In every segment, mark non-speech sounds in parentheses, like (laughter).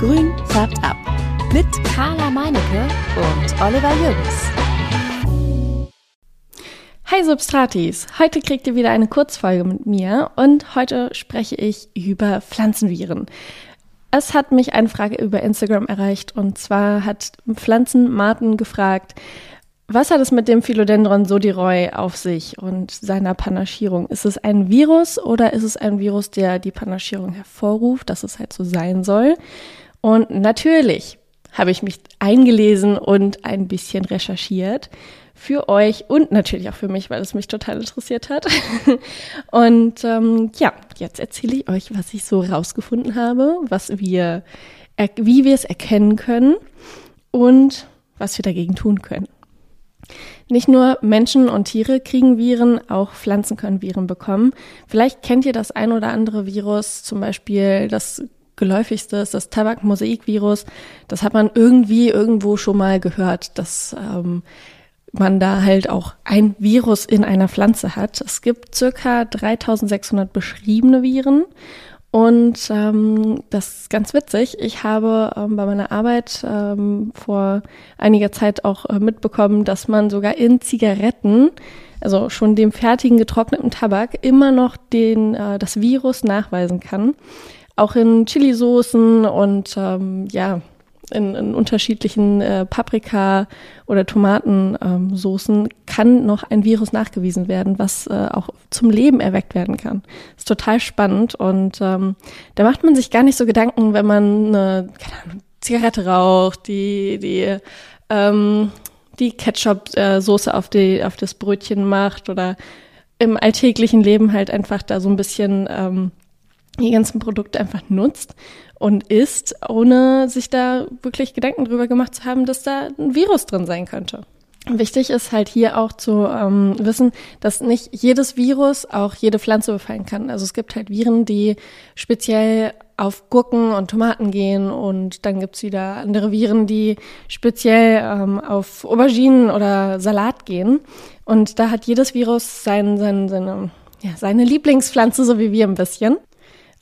Grün färbt ab. Mit Carla Meinecke und Oliver Jürgens. Hi Substratis! Heute kriegt ihr wieder eine Kurzfolge mit mir und heute spreche ich über Pflanzenviren. Es hat mich eine Frage über Instagram erreicht und zwar hat Pflanzen Martin gefragt, was hat es mit dem Philodendron Sodiroy auf sich und seiner Panaschierung? Ist es ein Virus oder ist es ein Virus, der die Panaschierung hervorruft, dass es halt so sein soll? Und natürlich habe ich mich eingelesen und ein bisschen recherchiert für euch und natürlich auch für mich, weil es mich total interessiert hat. (laughs) und ähm, ja, jetzt erzähle ich euch, was ich so rausgefunden habe, was wir, wie wir es erkennen können und was wir dagegen tun können. Nicht nur Menschen und Tiere kriegen Viren, auch Pflanzen können Viren bekommen. Vielleicht kennt ihr das ein oder andere Virus, zum Beispiel das geläufigste ist das Tabakmosaikvirus. Das hat man irgendwie irgendwo schon mal gehört, dass ähm, man da halt auch ein Virus in einer Pflanze hat. Es gibt circa 3600 beschriebene Viren und ähm, das ist ganz witzig. Ich habe ähm, bei meiner Arbeit ähm, vor einiger Zeit auch äh, mitbekommen, dass man sogar in Zigaretten, also schon dem fertigen getrockneten Tabak, immer noch den, äh, das Virus nachweisen kann. Auch in Chilisoßen und ähm, ja, in, in unterschiedlichen äh, Paprika- oder Tomatensoßen kann noch ein Virus nachgewiesen werden, was äh, auch zum Leben erweckt werden kann. ist total spannend und ähm, da macht man sich gar nicht so Gedanken, wenn man eine keine Ahnung, Zigarette raucht, die die ähm, die Ketchup-Soße auf die auf das Brötchen macht oder im alltäglichen Leben halt einfach da so ein bisschen ähm, die ganzen Produkte einfach nutzt und isst, ohne sich da wirklich Gedanken drüber gemacht zu haben, dass da ein Virus drin sein könnte. Wichtig ist halt hier auch zu ähm, wissen, dass nicht jedes Virus auch jede Pflanze befallen kann. Also es gibt halt Viren, die speziell auf Gurken und Tomaten gehen und dann gibt's wieder andere Viren, die speziell ähm, auf Auberginen oder Salat gehen. Und da hat jedes Virus sein, sein, seine, ja, seine Lieblingspflanze, so wie wir ein bisschen.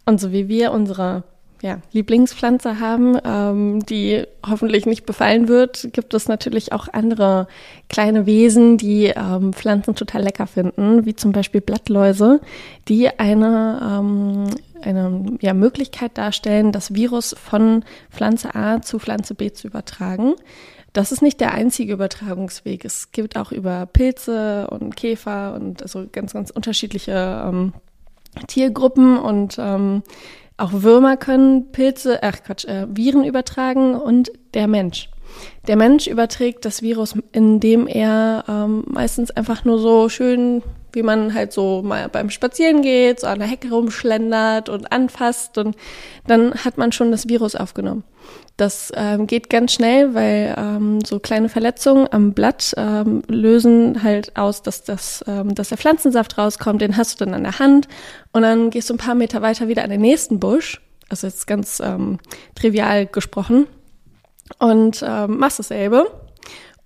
Und so wie wir unsere ja, Lieblingspflanze haben, ähm, die hoffentlich nicht befallen wird, gibt es natürlich auch andere kleine Wesen, die ähm, Pflanzen total lecker finden, wie zum Beispiel Blattläuse, die eine, ähm, eine ja, Möglichkeit darstellen, das Virus von Pflanze A zu Pflanze B zu übertragen. Das ist nicht der einzige Übertragungsweg. Es gibt auch über Pilze und Käfer und also ganz, ganz unterschiedliche ähm, Tiergruppen und ähm, auch Würmer können Pilze, ach Quatsch, äh, Viren übertragen und der Mensch. Der Mensch überträgt das Virus, indem er ähm, meistens einfach nur so schön, wie man halt so mal beim Spazieren geht, so an der Hecke rumschlendert und anfasst und dann hat man schon das Virus aufgenommen. Das ähm, geht ganz schnell, weil ähm, so kleine Verletzungen am Blatt ähm, lösen halt aus, dass, das, ähm, dass der Pflanzensaft rauskommt. Den hast du dann an der Hand und dann gehst du ein paar Meter weiter wieder an den nächsten Busch. Also jetzt ganz ähm, trivial gesprochen und ähm, machst dasselbe.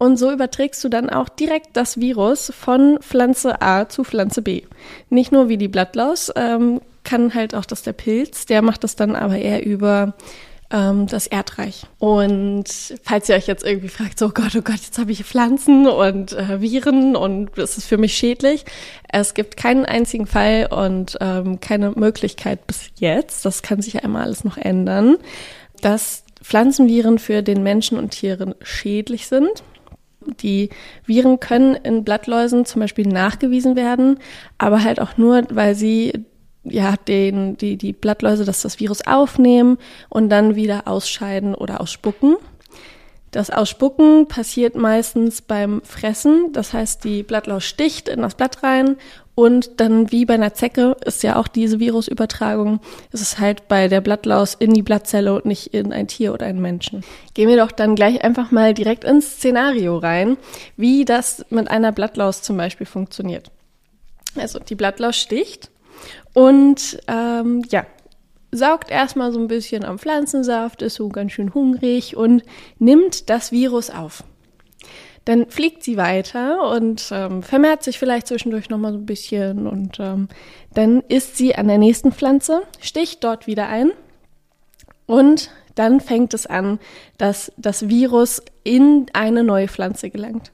Und so überträgst du dann auch direkt das Virus von Pflanze A zu Pflanze B. Nicht nur wie die Blattlaus, ähm, kann halt auch das der Pilz, der macht das dann aber eher über ähm, das Erdreich. Und falls ihr euch jetzt irgendwie fragt, so oh Gott, oh Gott, jetzt habe ich Pflanzen und äh, Viren und das ist für mich schädlich. Es gibt keinen einzigen Fall und ähm, keine Möglichkeit bis jetzt, das kann sich ja immer alles noch ändern, dass Pflanzenviren für den Menschen und Tieren schädlich sind. Die Viren können in Blattläusen zum Beispiel nachgewiesen werden, aber halt auch nur, weil sie ja, den, die, die Blattläuse, dass das Virus aufnehmen und dann wieder ausscheiden oder ausspucken. Das Ausspucken passiert meistens beim Fressen. Das heißt, die Blattlaus sticht in das Blatt rein und dann wie bei einer Zecke ist ja auch diese Virusübertragung. Es ist halt bei der Blattlaus in die Blattzelle und nicht in ein Tier oder einen Menschen. Gehen wir doch dann gleich einfach mal direkt ins Szenario rein, wie das mit einer Blattlaus zum Beispiel funktioniert. Also die Blattlaus sticht und ähm, ja, saugt erstmal so ein bisschen am Pflanzensaft, ist so ganz schön hungrig und nimmt das Virus auf. Dann fliegt sie weiter und ähm, vermehrt sich vielleicht zwischendurch nochmal so ein bisschen und ähm, dann ist sie an der nächsten Pflanze, sticht dort wieder ein und dann fängt es an, dass das Virus in eine neue Pflanze gelangt.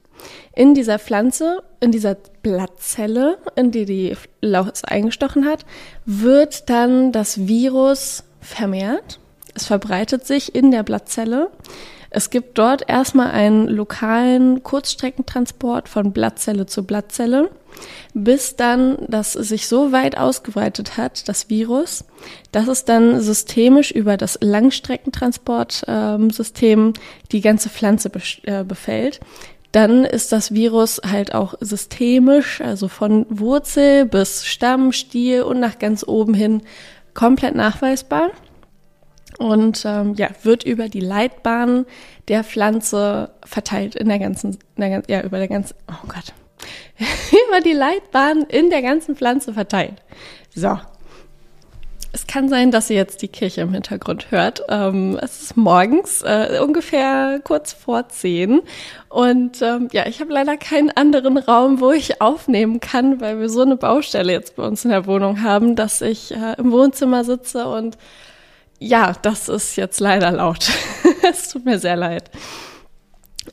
In dieser Pflanze, in dieser Blattzelle, in die die Laus eingestochen hat, wird dann das Virus vermehrt. Es verbreitet sich in der Blattzelle. Es gibt dort erstmal einen lokalen Kurzstreckentransport von Blattzelle zu Blattzelle, bis dann das sich so weit ausgebreitet hat, das Virus, dass es dann systemisch über das Langstreckentransportsystem die ganze Pflanze äh, befällt. Dann ist das Virus halt auch systemisch, also von Wurzel bis Stamm, Stiel und nach ganz oben hin komplett nachweisbar und ähm, ja, wird über die Leitbahn der Pflanze verteilt in der ganzen, in der, ja, über der ganzen, oh Gott, (laughs) über die Leitbahn in der ganzen Pflanze verteilt. So. Es kann sein, dass ihr jetzt die Kirche im Hintergrund hört. Ähm, es ist morgens, äh, ungefähr kurz vor zehn. Und ähm, ja, ich habe leider keinen anderen Raum, wo ich aufnehmen kann, weil wir so eine Baustelle jetzt bei uns in der Wohnung haben, dass ich äh, im Wohnzimmer sitze und ja, das ist jetzt leider laut. (laughs) es tut mir sehr leid.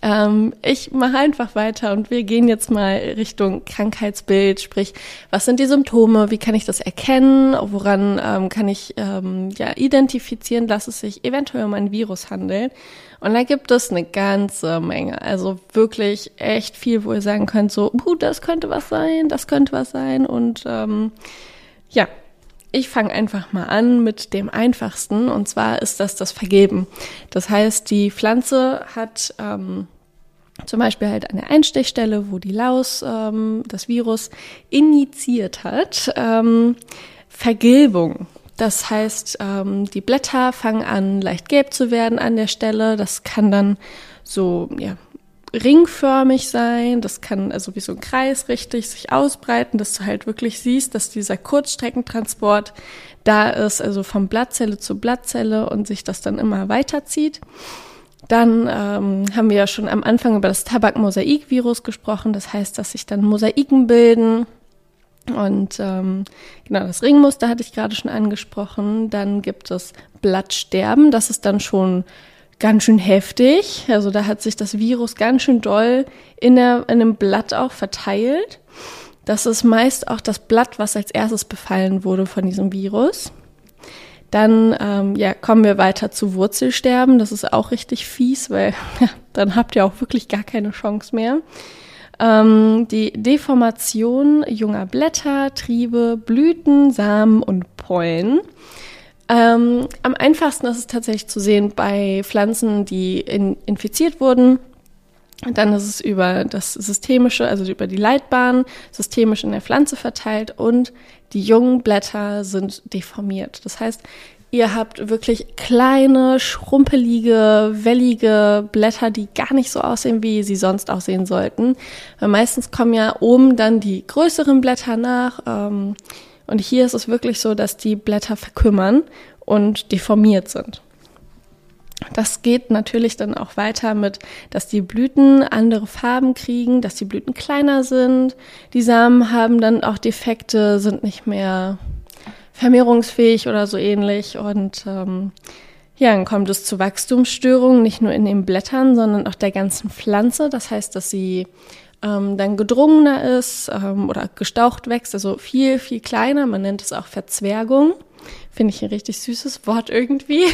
Ähm, ich mache einfach weiter und wir gehen jetzt mal Richtung Krankheitsbild, sprich, was sind die Symptome, wie kann ich das erkennen, woran ähm, kann ich ähm, ja identifizieren, dass es sich eventuell um ein Virus handelt. Und da gibt es eine ganze Menge, also wirklich echt viel, wo ihr sagen könnt, so, uh, das könnte was sein, das könnte was sein und ähm, ja, ich fange einfach mal an mit dem einfachsten und zwar ist das das Vergeben. Das heißt, die Pflanze hat ähm, zum Beispiel halt eine Einstichstelle, wo die Laus ähm, das Virus initiiert hat. Ähm, Vergilbung. Das heißt, ähm, die Blätter fangen an, leicht gelb zu werden an der Stelle. Das kann dann so ja, ringförmig sein, das kann also wie so ein Kreis richtig sich ausbreiten, dass du halt wirklich siehst, dass dieser Kurzstreckentransport da ist, also von Blattzelle zu Blattzelle und sich das dann immer weiterzieht. Dann ähm, haben wir ja schon am Anfang über das Tabakmosaikvirus gesprochen, das heißt, dass sich dann Mosaiken bilden. Und ähm, genau, das Ringmuster hatte ich gerade schon angesprochen. Dann gibt es Blattsterben, das ist dann schon ganz schön heftig. Also da hat sich das Virus ganz schön doll in, der, in dem Blatt auch verteilt. Das ist meist auch das Blatt, was als erstes befallen wurde von diesem Virus. Dann ähm, ja, kommen wir weiter zu Wurzelsterben. Das ist auch richtig fies, weil (laughs) ja, dann habt ihr auch wirklich gar keine Chance mehr. Ähm, die Deformation junger Blätter, Triebe, Blüten, Samen und Pollen. Ähm, am einfachsten ist es tatsächlich zu sehen bei Pflanzen, die in, infiziert wurden. Dann ist es über das Systemische, also über die Leitbahn, systemisch in der Pflanze verteilt und die jungen Blätter sind deformiert. Das heißt, ihr habt wirklich kleine, schrumpelige, wellige Blätter, die gar nicht so aussehen, wie sie sonst aussehen sollten. Weil meistens kommen ja oben dann die größeren Blätter nach. Ähm, und hier ist es wirklich so, dass die Blätter verkümmern und deformiert sind. Das geht natürlich dann auch weiter mit, dass die Blüten andere Farben kriegen, dass die Blüten kleiner sind. Die Samen haben dann auch Defekte, sind nicht mehr vermehrungsfähig oder so ähnlich. Und ähm, ja, dann kommt es zu Wachstumsstörungen, nicht nur in den Blättern, sondern auch der ganzen Pflanze. Das heißt, dass sie ähm, dann gedrungener ist ähm, oder gestaucht wächst, also viel, viel kleiner. Man nennt es auch Verzwergung. Finde ich ein richtig süßes Wort irgendwie.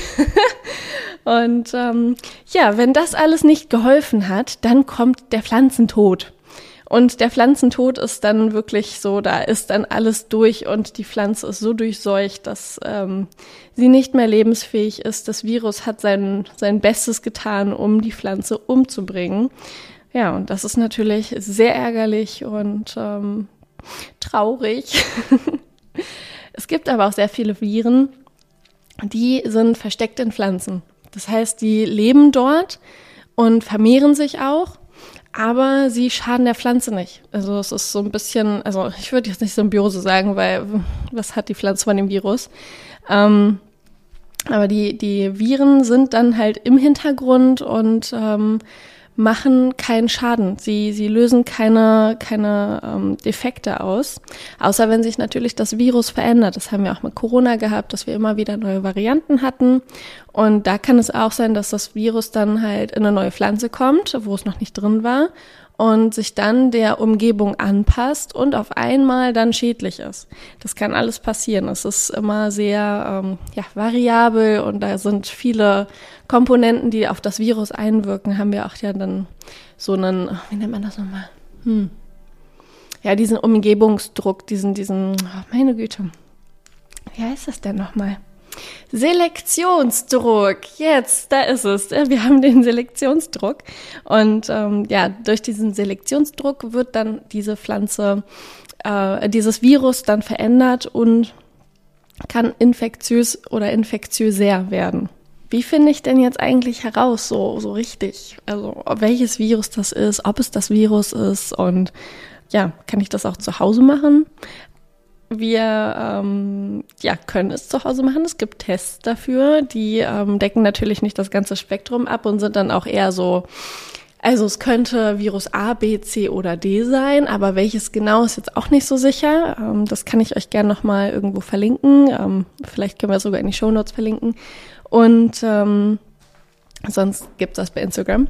(laughs) und ähm, ja, wenn das alles nicht geholfen hat, dann kommt der Pflanzentod. Und der Pflanzentod ist dann wirklich so, da ist dann alles durch und die Pflanze ist so durchseucht, dass ähm, sie nicht mehr lebensfähig ist. Das Virus hat sein, sein Bestes getan, um die Pflanze umzubringen. Ja, und das ist natürlich sehr ärgerlich und ähm, traurig. (laughs) es gibt aber auch sehr viele Viren, die sind versteckt in Pflanzen. Das heißt, die leben dort und vermehren sich auch, aber sie schaden der Pflanze nicht. Also es ist so ein bisschen, also ich würde jetzt nicht Symbiose sagen, weil was hat die Pflanze von dem Virus? Ähm, aber die, die Viren sind dann halt im Hintergrund und ähm, machen keinen Schaden. Sie, sie lösen keine, keine ähm, Defekte aus. Außer wenn sich natürlich das Virus verändert. Das haben wir auch mit Corona gehabt, dass wir immer wieder neue Varianten hatten. Und da kann es auch sein, dass das Virus dann halt in eine neue Pflanze kommt, wo es noch nicht drin war und sich dann der Umgebung anpasst und auf einmal dann schädlich ist. Das kann alles passieren. Es ist immer sehr ähm, ja, variabel und da sind viele Komponenten, die auf das Virus einwirken. Haben wir auch ja dann so einen, wie nennt man das nochmal? Hm. Ja, diesen Umgebungsdruck, diesen, diesen, oh meine Güte. Wie heißt das denn nochmal? Selektionsdruck. Jetzt, da ist es. Wir haben den Selektionsdruck. Und ähm, ja, durch diesen Selektionsdruck wird dann diese Pflanze, äh, dieses Virus dann verändert und kann infektiös oder infektiöser werden. Wie finde ich denn jetzt eigentlich heraus, so, so richtig? Also, welches Virus das ist, ob es das Virus ist und ja, kann ich das auch zu Hause machen? Wir ähm, ja, können es zu Hause machen. Es gibt Tests dafür, die ähm, decken natürlich nicht das ganze Spektrum ab und sind dann auch eher so, also es könnte Virus A, B, C oder D sein, aber welches genau ist jetzt auch nicht so sicher. Ähm, das kann ich euch gerne nochmal irgendwo verlinken. Ähm, vielleicht können wir es sogar in die Show Notes verlinken. Und ähm, sonst gibt es das bei Instagram.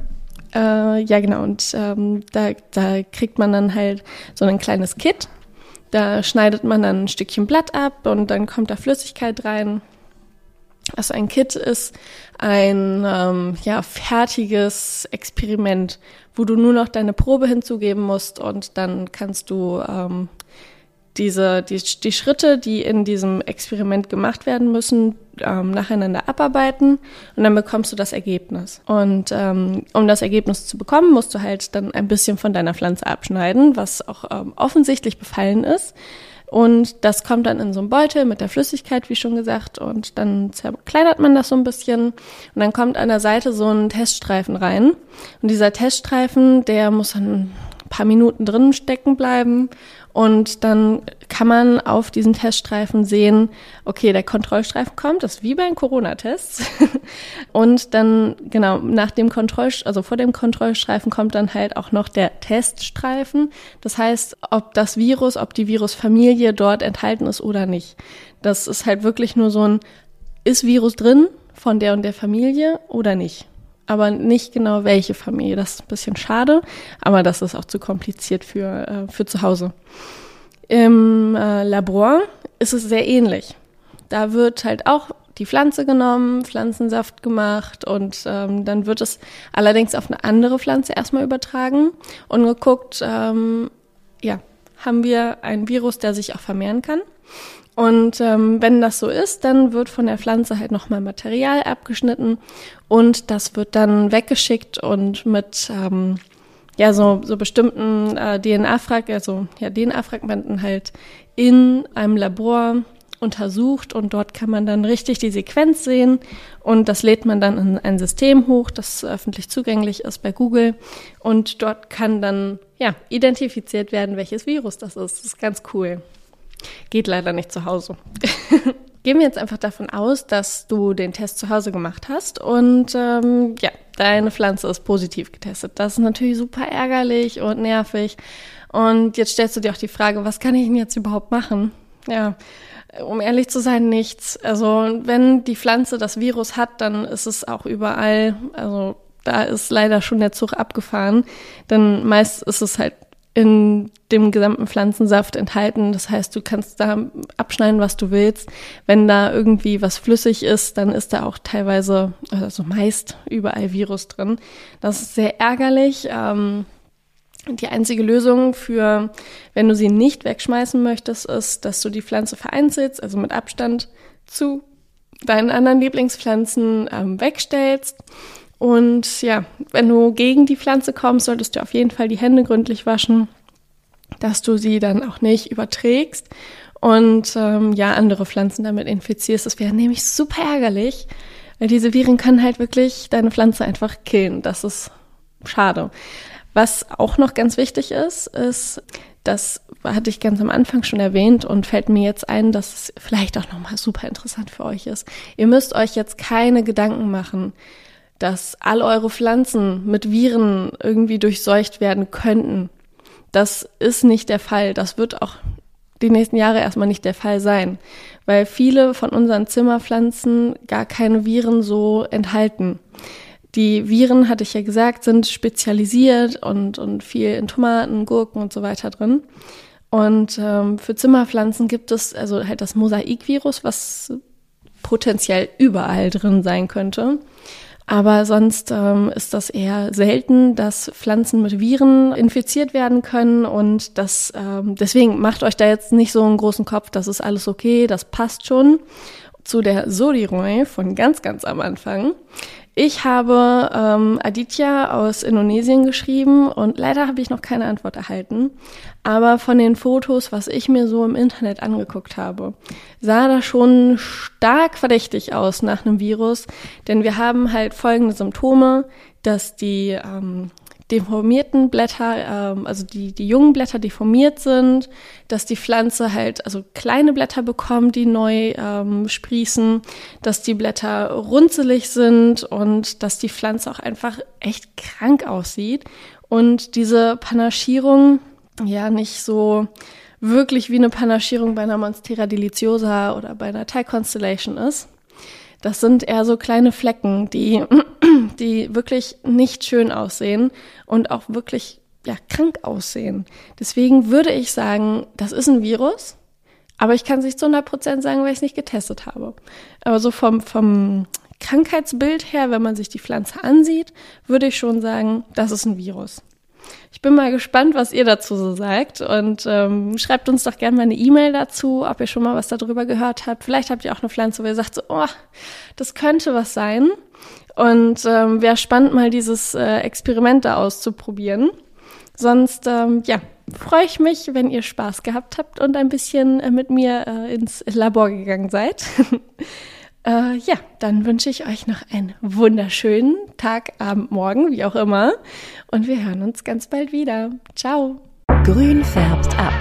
Äh, ja, genau. Und ähm, da, da kriegt man dann halt so ein kleines Kit da schneidet man dann ein Stückchen Blatt ab und dann kommt da Flüssigkeit rein. Also ein Kit ist ein ähm, ja, fertiges Experiment, wo du nur noch deine Probe hinzugeben musst und dann kannst du ähm, diese, die, die Schritte, die in diesem Experiment gemacht werden müssen, ähm, nacheinander abarbeiten und dann bekommst du das Ergebnis. Und ähm, um das Ergebnis zu bekommen, musst du halt dann ein bisschen von deiner Pflanze abschneiden, was auch ähm, offensichtlich befallen ist. Und das kommt dann in so einen Beutel mit der Flüssigkeit, wie schon gesagt, und dann zerkleinert man das so ein bisschen und dann kommt an der Seite so ein Teststreifen rein. Und dieser Teststreifen, der muss dann paar Minuten drin stecken bleiben und dann kann man auf diesen Teststreifen sehen, okay, der Kontrollstreifen kommt, das ist wie beim Corona-Test. (laughs) und dann, genau, nach dem Kontroll, also vor dem Kontrollstreifen kommt dann halt auch noch der Teststreifen. Das heißt, ob das Virus, ob die Virusfamilie dort enthalten ist oder nicht. Das ist halt wirklich nur so ein, ist Virus drin von der und der Familie oder nicht? Aber nicht genau welche Familie. Das ist ein bisschen schade, aber das ist auch zu kompliziert für, äh, für zu Hause. Im äh, Labor ist es sehr ähnlich. Da wird halt auch die Pflanze genommen, Pflanzensaft gemacht und ähm, dann wird es allerdings auf eine andere Pflanze erstmal übertragen und geguckt, ähm, ja, haben wir ein Virus, der sich auch vermehren kann. Und ähm, wenn das so ist, dann wird von der Pflanze halt nochmal Material abgeschnitten und das wird dann weggeschickt und mit ähm, ja so, so bestimmten äh, DNA-Fragmenten, also ja DNA-Fragmenten halt in einem Labor untersucht und dort kann man dann richtig die Sequenz sehen und das lädt man dann in ein System hoch, das öffentlich zugänglich ist bei Google und dort kann dann ja identifiziert werden, welches Virus das ist. Das ist ganz cool. Geht leider nicht zu Hause. (laughs) Gehen wir jetzt einfach davon aus, dass du den Test zu Hause gemacht hast und ähm, ja, deine Pflanze ist positiv getestet. Das ist natürlich super ärgerlich und nervig. Und jetzt stellst du dir auch die Frage, was kann ich denn jetzt überhaupt machen? Ja, um ehrlich zu sein, nichts. Also wenn die Pflanze das Virus hat, dann ist es auch überall. Also da ist leider schon der Zug abgefahren. Denn meist ist es halt in dem gesamten Pflanzensaft enthalten. Das heißt, du kannst da abschneiden, was du willst. Wenn da irgendwie was flüssig ist, dann ist da auch teilweise, also meist überall Virus drin. Das ist sehr ärgerlich. Ähm, die einzige Lösung für, wenn du sie nicht wegschmeißen möchtest, ist, dass du die Pflanze vereinzelst, also mit Abstand zu deinen anderen Lieblingspflanzen ähm, wegstellst und ja, wenn du gegen die Pflanze kommst, solltest du auf jeden Fall die Hände gründlich waschen, dass du sie dann auch nicht überträgst und ähm, ja, andere Pflanzen damit infizierst. Das wäre nämlich super ärgerlich, weil diese Viren können halt wirklich deine Pflanze einfach killen. Das ist schade. Was auch noch ganz wichtig ist, ist, das hatte ich ganz am Anfang schon erwähnt und fällt mir jetzt ein, dass es vielleicht auch nochmal super interessant für euch ist. Ihr müsst euch jetzt keine Gedanken machen, dass all eure Pflanzen mit Viren irgendwie durchseucht werden könnten. Das ist nicht der Fall. Das wird auch die nächsten Jahre erstmal nicht der Fall sein, weil viele von unseren Zimmerpflanzen gar keine Viren so enthalten. Die Viren, hatte ich ja gesagt, sind spezialisiert und, und viel in Tomaten, Gurken und so weiter drin. Und ähm, für Zimmerpflanzen gibt es also halt das Mosaikvirus, was potenziell überall drin sein könnte. Aber sonst ähm, ist das eher selten, dass Pflanzen mit Viren infiziert werden können und das ähm, deswegen macht euch da jetzt nicht so einen großen Kopf, das ist alles okay, das passt schon. Zu der Sodiroy von ganz, ganz am Anfang. Ich habe ähm, Aditya aus Indonesien geschrieben und leider habe ich noch keine Antwort erhalten. Aber von den Fotos, was ich mir so im Internet angeguckt habe, sah das schon stark verdächtig aus nach einem Virus. Denn wir haben halt folgende Symptome, dass die ähm, deformierten Blätter, ähm, also die, die jungen Blätter deformiert sind, dass die Pflanze halt also kleine Blätter bekommt, die neu ähm, sprießen, dass die Blätter runzelig sind und dass die Pflanze auch einfach echt krank aussieht und diese Panaschierung ja nicht so wirklich wie eine Panaschierung bei einer Monstera deliciosa oder bei einer Thai Constellation ist. Das sind eher so kleine Flecken, die, die wirklich nicht schön aussehen und auch wirklich ja, krank aussehen. Deswegen würde ich sagen, das ist ein Virus, aber ich kann es nicht zu 100 Prozent sagen, weil ich es nicht getestet habe. Aber so vom, vom Krankheitsbild her, wenn man sich die Pflanze ansieht, würde ich schon sagen, das ist ein Virus. Ich bin mal gespannt, was ihr dazu so sagt und ähm, schreibt uns doch gerne mal eine E-Mail dazu, ob ihr schon mal was darüber gehört habt. Vielleicht habt ihr auch eine Pflanze, wo ihr sagt so, oh, das könnte was sein. Und ähm, wäre spannend, mal dieses äh, Experiment da auszuprobieren. Sonst, ähm, ja, freue ich mich, wenn ihr Spaß gehabt habt und ein bisschen äh, mit mir äh, ins Labor gegangen seid. (laughs) Äh, ja, dann wünsche ich euch noch einen wunderschönen Tag, Abend, Morgen, wie auch immer. Und wir hören uns ganz bald wieder. Ciao. Grün färbt ab.